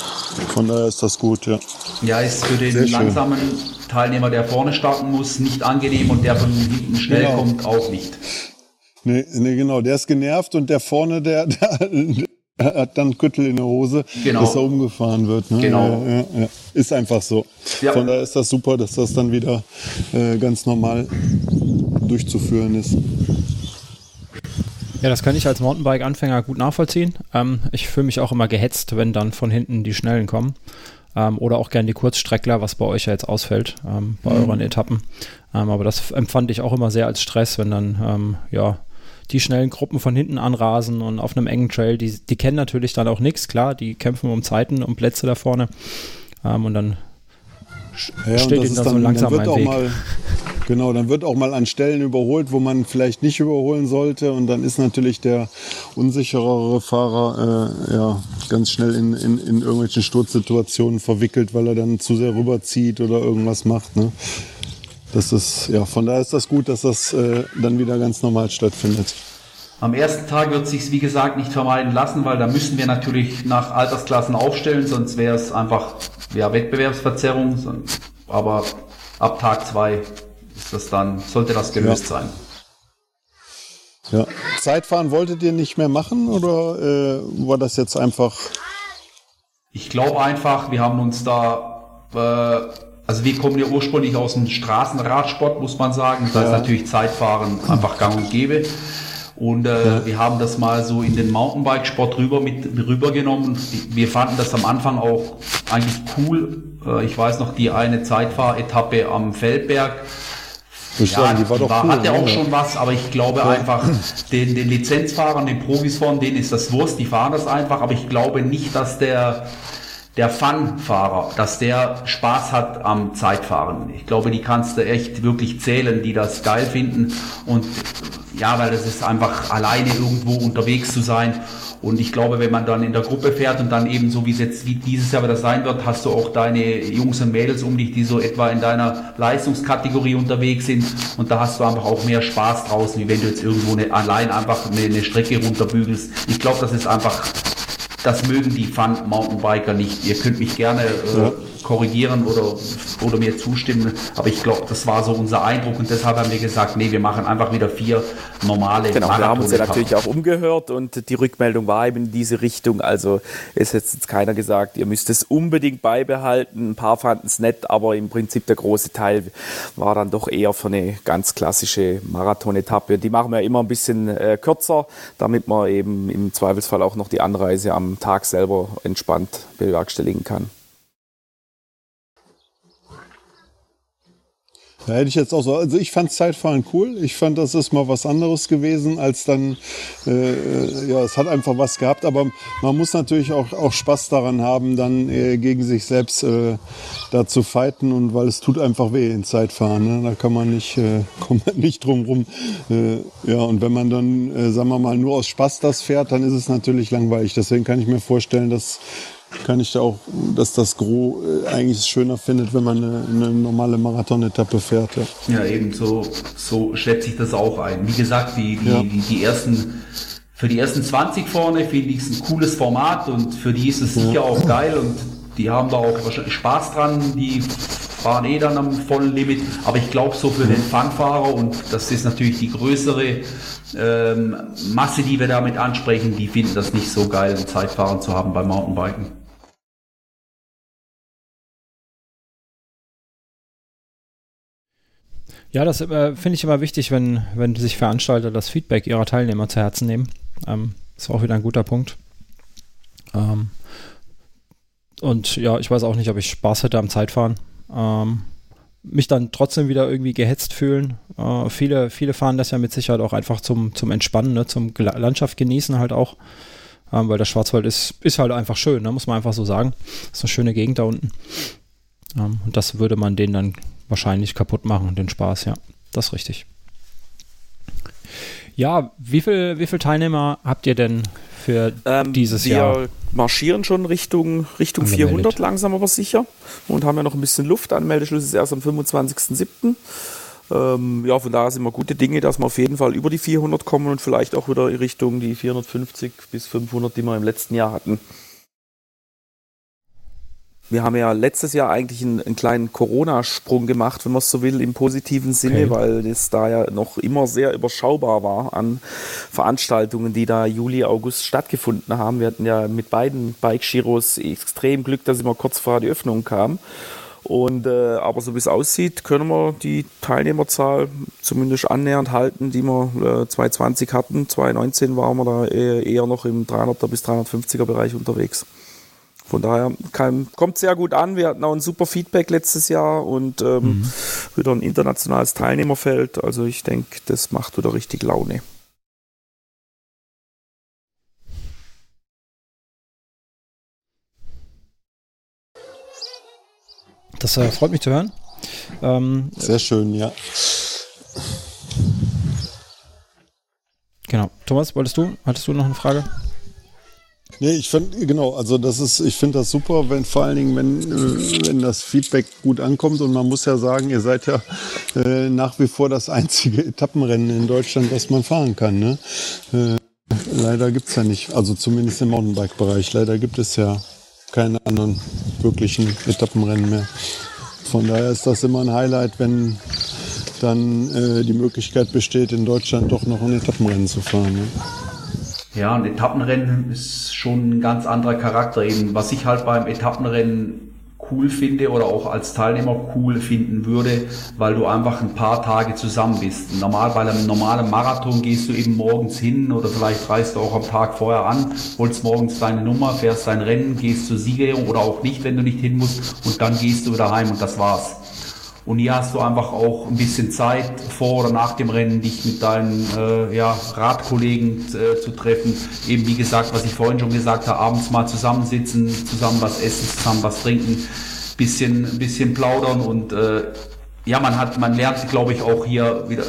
von daher ist das gut, ja. Ja, ist für den Sehr langsamen schön. Teilnehmer, der vorne starten muss, nicht angenehm und der von hinten schnell genau. kommt, auch nicht. Nee, nee, genau. Der ist genervt und der vorne, der, der hat dann Küttel in der Hose, genau. dass er umgefahren wird. Ne? Genau. Ja, ja, ja. Ist einfach so. Von daher ist das super, dass das dann wieder äh, ganz normal durchzuführen ist. Ja, das kann ich als Mountainbike-Anfänger gut nachvollziehen. Ähm, ich fühle mich auch immer gehetzt, wenn dann von hinten die Schnellen kommen. Ähm, oder auch gerne die Kurzstreckler, was bei euch ja jetzt ausfällt ähm, bei mhm. euren Etappen. Ähm, aber das empfand ich auch immer sehr als Stress, wenn dann, ähm, ja, die schnellen Gruppen von hinten anrasen und auf einem engen Trail, die, die kennen natürlich dann auch nichts, klar, die kämpfen um Zeiten, um Plätze da vorne. Ähm, und dann ja, steht ihnen dann, so langsam dann wird Weg. Mal, genau, dann wird auch mal an Stellen überholt, wo man vielleicht nicht überholen sollte. Und dann ist natürlich der unsicherere Fahrer äh, ja, ganz schnell in, in, in irgendwelchen Sturzsituationen verwickelt, weil er dann zu sehr rüberzieht oder irgendwas macht. Ne? Das ist, ja, von daher ist das gut, dass das äh, dann wieder ganz normal stattfindet. Am ersten Tag wird sich wie gesagt nicht vermeiden lassen, weil da müssen wir natürlich nach Altersklassen aufstellen, sonst wäre es einfach ja, Wettbewerbsverzerrung. Aber ab Tag zwei ist das dann, sollte das gelöst ja. sein. Ja. Zeitfahren wolltet ihr nicht mehr machen oder äh, war das jetzt einfach? Ich glaube einfach, wir haben uns da äh, also wir kommen ja ursprünglich aus dem Straßenradsport, muss man sagen. Da ja. ist natürlich Zeitfahren einfach gang und gäbe. Und äh, ja. wir haben das mal so in den Mountainbike-Sport rüber mit rübergenommen. Wir fanden das am Anfang auch eigentlich cool. Äh, ich weiß noch die eine Zeitfahretappe am Feldberg. Ich ja, die war doch war, cool, hat ja auch schon was, aber ich glaube ja. einfach, den, den Lizenzfahrern, den Profis von denen ist das Wurst, die fahren das einfach, aber ich glaube nicht, dass der der Fun-Fahrer, dass der Spaß hat am Zeitfahren. Ich glaube, die kannst du echt wirklich zählen, die das geil finden. Und ja, weil das ist einfach alleine irgendwo unterwegs zu sein. Und ich glaube, wenn man dann in der Gruppe fährt und dann eben so wie es jetzt wie dieses Jahr wieder sein wird, hast du auch deine Jungs und Mädels um dich, die so etwa in deiner Leistungskategorie unterwegs sind. Und da hast du einfach auch mehr Spaß draußen, wie wenn du jetzt irgendwo eine, allein einfach eine, eine Strecke runterbügelst. Ich glaube, das ist einfach das mögen die Fun-Mountainbiker nicht. Ihr könnt mich gerne äh. Korrigieren oder, oder mir zustimmen, aber ich glaube, das war so unser Eindruck und deshalb haben wir gesagt, nee, wir machen einfach wieder vier normale Genau, wir haben uns ja natürlich auch umgehört und die Rückmeldung war eben in diese Richtung. Also es hat jetzt keiner gesagt, ihr müsst es unbedingt beibehalten. Ein paar fanden es nett, aber im Prinzip der große Teil war dann doch eher für eine ganz klassische Marathon-Etappe. Die machen wir immer ein bisschen äh, kürzer, damit man eben im Zweifelsfall auch noch die Anreise am Tag selber entspannt bewerkstelligen kann. Da hätte ich jetzt auch so, also ich fand Zeitfahren cool. Ich fand, das ist mal was anderes gewesen, als dann, äh, ja, es hat einfach was gehabt, aber man muss natürlich auch, auch Spaß daran haben, dann äh, gegen sich selbst äh, da zu fighten und weil es tut einfach weh in Zeitfahren. Ne? Da kann man nicht, äh, kommt man nicht drum rum. Äh, ja, und wenn man dann, äh, sagen wir mal, nur aus Spaß das fährt, dann ist es natürlich langweilig. Deswegen kann ich mir vorstellen, dass kann ich da auch, dass das Gros äh, eigentlich schöner findet, wenn man eine, eine normale Marathon-Etappe fährt. Ja. ja, eben so, so schätze ich das auch ein. Wie gesagt, die, die, ja. die, die ersten, für die ersten 20 vorne finde ich es ein cooles Format und für die ist es sicher ja. auch geil und die haben da auch wahrscheinlich Spaß dran, die fahren eh dann am vollen Limit, aber ich glaube so für den Fangfahrer und das ist natürlich die größere ähm, Masse, die wir damit ansprechen, die finden das nicht so geil, Zeitfahren zu haben beim Mountainbiken. Ja, das äh, finde ich immer wichtig, wenn, wenn sich Veranstalter das Feedback ihrer Teilnehmer zu Herzen nehmen. Ähm, ist auch wieder ein guter Punkt. Ähm, und ja, ich weiß auch nicht, ob ich Spaß hätte am Zeitfahren. Ähm, mich dann trotzdem wieder irgendwie gehetzt fühlen. Äh, viele, viele fahren das ja mit Sicherheit auch einfach zum, zum Entspannen, ne? zum Landschaft genießen halt auch. Ähm, weil der Schwarzwald ist, ist halt einfach schön, ne? muss man einfach so sagen. Ist eine schöne Gegend da unten. Ähm, und das würde man denen dann wahrscheinlich kaputt machen, den Spaß, ja. Das ist richtig. Ja, wie viele wie viel Teilnehmer habt ihr denn für ähm, dieses wir Jahr? Wir marschieren schon Richtung, Richtung 400 langsam aber sicher und haben ja noch ein bisschen Luft. Anmeldeschluss ist erst am 25.07. Ähm, ja, von daher sind wir gute Dinge, dass wir auf jeden Fall über die 400 kommen und vielleicht auch wieder in Richtung die 450 bis 500, die wir im letzten Jahr hatten. Wir haben ja letztes Jahr eigentlich einen, einen kleinen Corona-Sprung gemacht, wenn man es so will, im positiven Sinne, okay. weil es da ja noch immer sehr überschaubar war an Veranstaltungen, die da Juli, August stattgefunden haben. Wir hatten ja mit beiden Bike-Giros extrem Glück, dass immer kurz vor die Öffnung kam. Und, äh, aber so wie es aussieht, können wir die Teilnehmerzahl zumindest annähernd halten, die wir äh, 2020 hatten. 2019 waren wir da eher, eher noch im 300er bis 350er Bereich unterwegs. Von daher kann, kommt sehr gut an. Wir hatten auch ein super Feedback letztes Jahr und ähm, mhm. wieder ein internationales Teilnehmerfeld. Also ich denke, das macht wieder richtig Laune. Das äh, freut mich zu hören. Ähm, Sehr schön, ja. Genau. Thomas, wolltest du? Hattest du noch eine Frage? Nee, ich finde, genau, also das ist, ich finde das super, wenn vor allen Dingen, wenn, äh, wenn das Feedback gut ankommt und man muss ja sagen, ihr seid ja äh, nach wie vor das einzige Etappenrennen in Deutschland, das man fahren kann. Ne? Äh, leider es ja nicht, also zumindest im Mountainbike-Bereich, leider gibt es ja keine anderen wirklichen Etappenrennen mehr. Von daher ist das immer ein Highlight, wenn dann äh, die Möglichkeit besteht, in Deutschland doch noch ein Etappenrennen zu fahren. Ne? Ja, ein Etappenrennen ist schon ein ganz anderer Charakter. Eben, was ich halt beim Etappenrennen cool finde oder auch als Teilnehmer cool finden würde, weil du einfach ein paar Tage zusammen bist. Normal bei einem normalen Marathon gehst du eben morgens hin oder vielleicht reist du auch am Tag vorher an, holst morgens deine Nummer, fährst dein Rennen, gehst zur Siegerehrung oder auch nicht, wenn du nicht hin musst und dann gehst du wieder heim und das war's. Und hier hast du einfach auch ein bisschen Zeit vor oder nach dem Rennen, dich mit deinen äh, ja, Radkollegen äh, zu treffen. Eben wie gesagt, was ich vorhin schon gesagt habe, abends mal zusammensitzen, zusammen was essen, zusammen was trinken, bisschen, bisschen plaudern und äh, ja, man hat, man lernt, glaube ich, auch hier wieder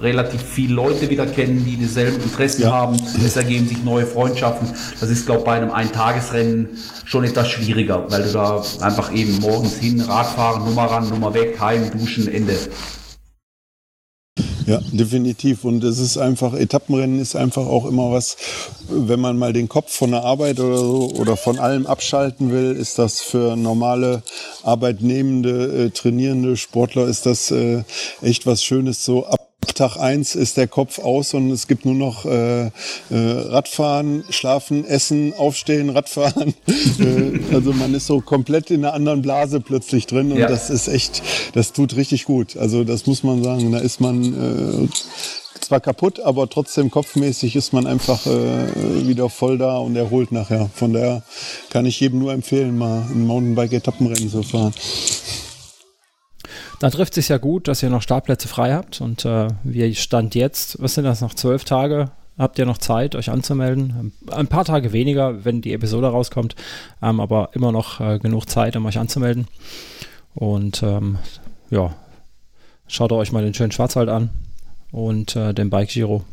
relativ viele Leute wieder kennen, die dieselben Interessen ja. haben. Es ergeben sich neue Freundschaften. Das ist, glaube ich, bei einem Eintagesrennen schon etwas schwieriger, weil du da einfach eben morgens hin, Radfahren, Nummer ran, Nummer weg, heim, duschen, Ende. Ja, definitiv. Und es ist einfach, Etappenrennen ist einfach auch immer was, wenn man mal den Kopf von der Arbeit oder so oder von allem abschalten will, ist das für normale arbeitnehmende, äh, trainierende Sportler ist das äh, echt was Schönes so ab Tag eins ist der Kopf aus und es gibt nur noch äh, äh, Radfahren, Schlafen, Essen, Aufstehen, Radfahren. äh, also man ist so komplett in einer anderen Blase plötzlich drin und ja. das ist echt, das tut richtig gut. Also das muss man sagen. Da ist man äh, zwar kaputt, aber trotzdem kopfmäßig ist man einfach wieder voll da und erholt nachher. Von daher kann ich jedem nur empfehlen, mal ein Mountainbike-Etappenrennen zu fahren. Dann trifft es ja gut, dass ihr noch Startplätze frei habt und äh, wir Stand jetzt, was sind das noch, zwölf Tage? Habt ihr noch Zeit, euch anzumelden? Ein paar Tage weniger, wenn die Episode rauskommt, ähm, aber immer noch äh, genug Zeit, um euch anzumelden. Und ähm, ja, schaut euch mal den schönen Schwarzwald an und äh, den Bike Giro.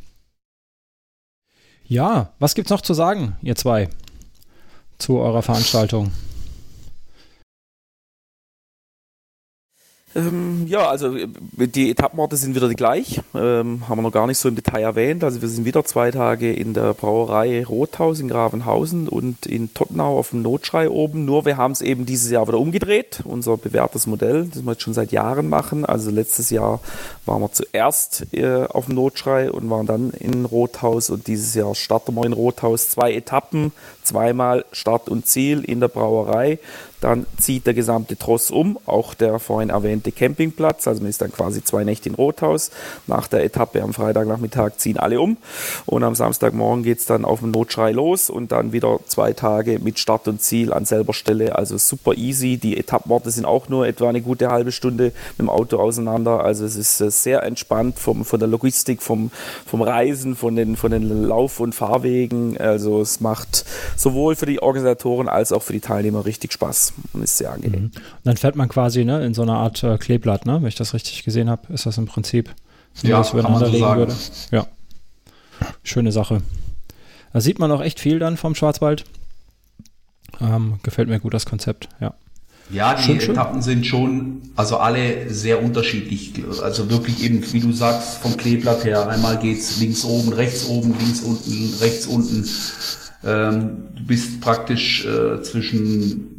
Ja, was gibt's noch zu sagen, ihr zwei, zu eurer Veranstaltung? Ähm, ja, also äh, die Etappenorte sind wieder die gleich, ähm, haben wir noch gar nicht so im Detail erwähnt. Also wir sind wieder zwei Tage in der Brauerei Rothaus in Gravenhausen und in Tottenau auf dem Notschrei oben. Nur wir haben es eben dieses Jahr wieder umgedreht, unser bewährtes Modell, das wir jetzt schon seit Jahren machen. Also letztes Jahr waren wir zuerst äh, auf dem Notschrei und waren dann in Rothaus und dieses Jahr starten wir in Rothaus zwei Etappen, zweimal Start und Ziel in der Brauerei. Dann zieht der gesamte Tross um, auch der vorhin erwähnte Campingplatz. Also man ist dann quasi zwei Nächte in Rothaus. Nach der Etappe am Freitagnachmittag ziehen alle um. Und am Samstagmorgen geht es dann auf dem Notschrei los und dann wieder zwei Tage mit Start und Ziel an selber Stelle. Also super easy. Die Etappenorte sind auch nur etwa eine gute halbe Stunde mit dem Auto auseinander. Also es ist äh, sehr entspannt vom, von der Logistik, vom, vom Reisen, von den, von den Lauf- und Fahrwegen. Also es macht sowohl für die Organisatoren als auch für die Teilnehmer richtig Spaß und ist sehr angenehm. Mhm. dann fährt man quasi ne, in so einer Art äh, Kleeblatt, ne? wenn ich das richtig gesehen habe, ist das im Prinzip, wie ja, das übereinander so legen sagen. würde. Ja, schöne Sache. Da sieht man auch echt viel dann vom Schwarzwald. Ähm, gefällt mir gut das Konzept, ja. Ja, die schön, Etappen schön. sind schon, also alle sehr unterschiedlich. Also wirklich eben, wie du sagst, vom Kleeblatt her. Einmal geht's links oben, rechts oben, links unten, rechts unten. Ähm, du bist praktisch äh, zwischen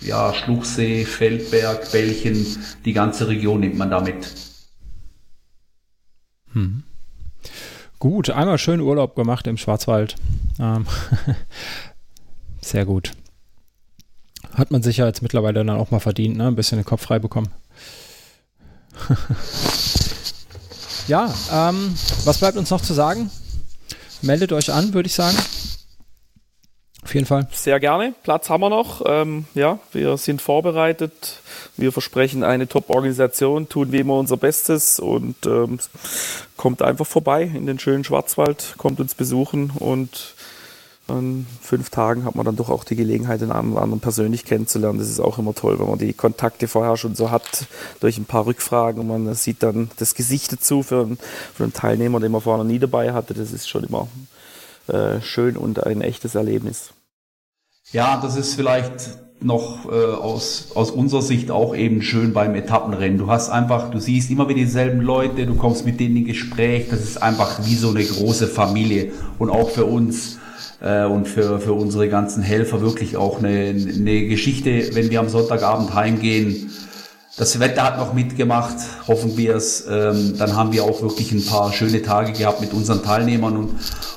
ja, Schluchsee, Feldberg, Belchen, die ganze Region nimmt man damit. Hm. Gut, einmal schön Urlaub gemacht im Schwarzwald. Ähm, sehr gut. Hat man sicher jetzt mittlerweile dann auch mal verdient, ne? Ein bisschen den Kopf frei bekommen. ja, ähm, was bleibt uns noch zu sagen? Meldet euch an, würde ich sagen. Auf jeden Fall. Sehr gerne. Platz haben wir noch. Ähm, ja, wir sind vorbereitet. Wir versprechen eine Top-Organisation, tun wie immer unser Bestes und ähm, kommt einfach vorbei in den schönen Schwarzwald, kommt uns besuchen und in fünf Tagen hat man dann doch auch die Gelegenheit, den einen oder anderen persönlich kennenzulernen. Das ist auch immer toll, wenn man die Kontakte vorher schon so hat, durch ein paar Rückfragen und man sieht dann das Gesicht dazu für einen, für einen Teilnehmer, den man vorher noch nie dabei hatte. Das ist schon immer äh, schön und ein echtes Erlebnis. Ja, das ist vielleicht noch äh, aus, aus unserer Sicht auch eben schön beim Etappenrennen. Du hast einfach, du siehst immer wieder dieselben Leute, du kommst mit denen in Gespräch, das ist einfach wie so eine große Familie und auch für uns äh, und für, für unsere ganzen Helfer wirklich auch eine, eine Geschichte, wenn wir am Sonntagabend heimgehen. Das Wetter hat noch mitgemacht, hoffen wir es. Ähm, dann haben wir auch wirklich ein paar schöne Tage gehabt mit unseren Teilnehmern und,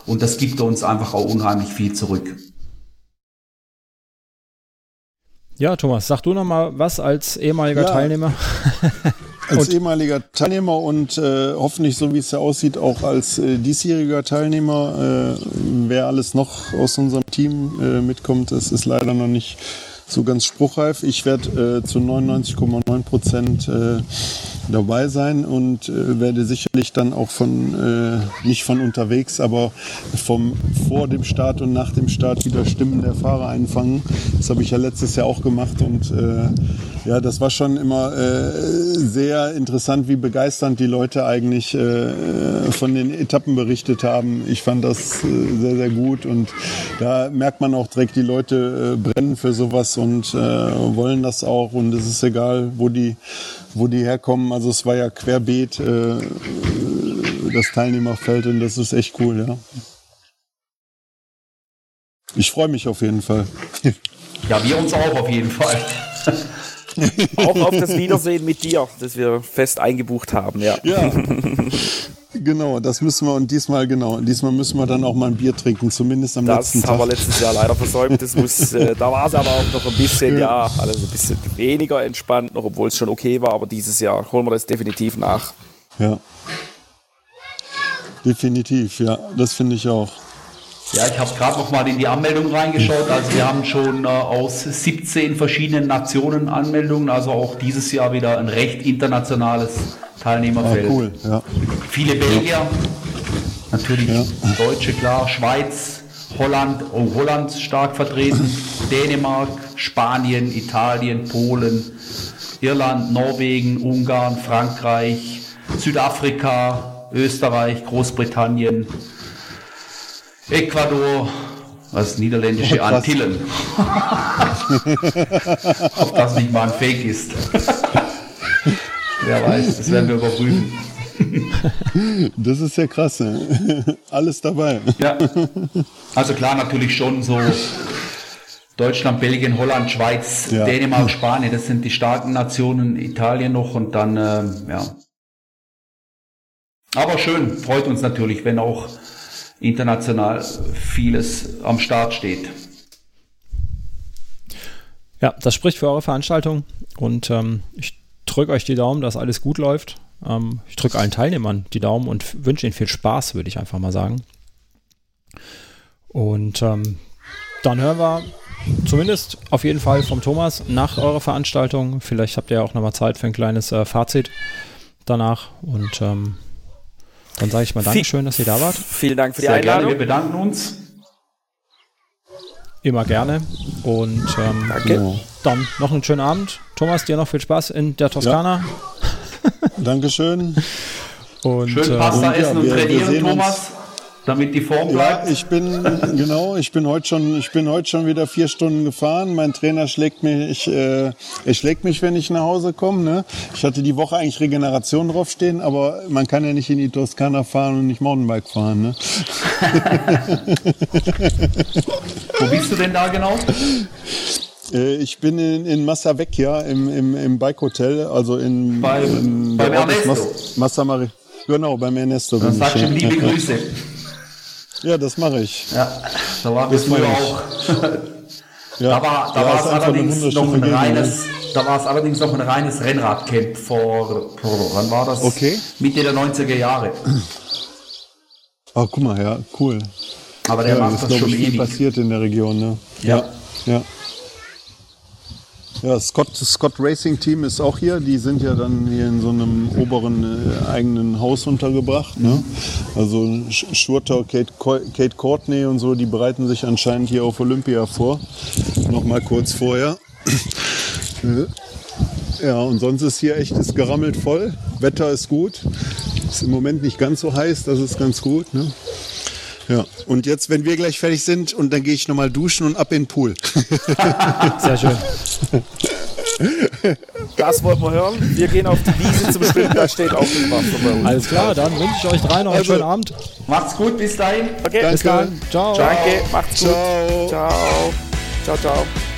und das gibt uns einfach auch unheimlich viel zurück. Ja, Thomas, sag du noch mal was als ehemaliger ja, Teilnehmer. als ehemaliger Teilnehmer und äh, hoffentlich, so wie es ja aussieht, auch als äh, diesjähriger Teilnehmer. Äh, wer alles noch aus unserem Team äh, mitkommt, das ist leider noch nicht so ganz spruchreif. Ich werde äh, zu 99,9 Prozent äh, dabei sein und äh, werde sicherlich dann auch von, äh, nicht von unterwegs, aber vom vor dem Start und nach dem Start wieder Stimmen der Fahrer einfangen. Das habe ich ja letztes Jahr auch gemacht und äh, ja, das war schon immer äh, sehr interessant, wie begeisternd die Leute eigentlich von den Etappen berichtet haben. Ich fand das sehr, sehr gut und da merkt man auch direkt, die Leute brennen für sowas und wollen das auch und es ist egal, wo die wo die herkommen. Also es war ja querbeet äh, das Teilnehmerfeld und das ist echt cool, ja. Ich freue mich auf jeden Fall. Ja, wir uns auch auf jeden Fall. auch auf das Wiedersehen mit dir, das wir fest eingebucht haben, ja. Ja. Genau, das müssen wir und diesmal genau. Diesmal müssen wir dann auch mal ein Bier trinken, zumindest am das letzten Tag. Das haben wir letztes Jahr leider versäumt. Das muss, äh, da war es aber auch noch ein bisschen, ja, alles ein bisschen weniger entspannt, noch obwohl es schon okay war. Aber dieses Jahr holen wir das definitiv nach. Ja, definitiv. Ja, das finde ich auch. Ja, ich habe gerade noch mal in die Anmeldung reingeschaut. Also wir haben schon äh, aus 17 verschiedenen Nationen Anmeldungen. Also auch dieses Jahr wieder ein recht internationales Teilnehmerfeld. Ah, cool, ja. Viele Belgier, natürlich ja. Deutsche, klar, Schweiz, Holland, oh, Holland stark vertreten, Dänemark, Spanien, Italien, Polen, Irland, Norwegen, Ungarn, Frankreich, Südafrika, Österreich, Großbritannien, Ecuador, was niederländische oh, Antillen. Ob das nicht mal ein Fake ist. Wer weiß, das werden wir überprüfen. Das ist ja krass. Ne? Alles dabei. Ja. Also klar, natürlich schon so Deutschland, Belgien, Holland, Schweiz, ja. Dänemark, Spanien, das sind die starken Nationen, Italien noch und dann, äh, ja. Aber schön, freut uns natürlich, wenn auch international vieles am Start steht. Ja, das spricht für eure Veranstaltung und ähm, ich drücke euch die Daumen, dass alles gut läuft. Ähm, ich drücke allen Teilnehmern die Daumen und wünsche ihnen viel Spaß, würde ich einfach mal sagen. Und ähm, dann hören wir zumindest auf jeden Fall vom Thomas nach eurer Veranstaltung. Vielleicht habt ihr ja auch nochmal Zeit für ein kleines äh, Fazit danach. Und ähm, dann sage ich mal Dankeschön, dass ihr da wart. Vielen Dank für die Sehr Einladung. Gerne, wir bedanken uns. Immer gerne. Und ähm, Danke. dann noch einen schönen Abend. Thomas, dir noch viel Spaß in der Toskana. Ja. Dankeschön. Und, Schön Pasta äh, essen und, ja, und trainieren, Thomas damit die Form bleibt? Ja, ich bin genau, ich bin heute schon, ich bin heute schon wieder vier Stunden gefahren. Mein Trainer schlägt mich, äh, er schlägt mich, wenn ich nach Hause komme. Ne? Ich hatte die Woche eigentlich Regeneration draufstehen, aber man kann ja nicht in die Toskana fahren und nicht Mountainbike fahren. Ne? Wo bist du denn da genau? Äh, ich bin in, in Massavecchia im, im, im Bike Hotel, also in, Bei, in beim Ernesto. Mas, Massamari. Genau, beim Ernesto. Dann sagst du liebe Grüße. Ja, das mache ich. Ja, da war das früher auch. ja. Da war, da ja, war es allerdings noch ein reines, da war es allerdings noch ein reines Rennradcamp vor, vor, wann war das? Okay. Mitte der 90er Jahre. Oh, guck mal, ja, cool. Aber der ja, macht ist, das glaube schon viel ewig. passiert in der Region. Ne? Ja. Ja. Ja, Scott, Scott Racing Team ist auch hier. Die sind ja dann hier in so einem oberen äh, eigenen Haus untergebracht. Ne? Also Sch- Schurter, Kate, Kate Courtney und so, die bereiten sich anscheinend hier auf Olympia vor. Noch mal kurz vorher. Ja, und sonst ist hier echt ist gerammelt voll. Wetter ist gut. Ist im Moment nicht ganz so heiß, das ist ganz gut. Ne? Ja, und jetzt, wenn wir gleich fertig sind, und dann gehe ich nochmal duschen und ab in den Pool. Sehr schön. Das wollten wir hören. Wir gehen auf die Wiese zum Schwimmen, da steht auch ein Wasser bei uns. Alles klar, dann wünsche ich euch drei noch einen Also- schönen Abend. Macht's gut, bis dahin. Okay, Bis dann. Ciao. danke, macht's gut. Ciao. Ciao. Ciao, ciao.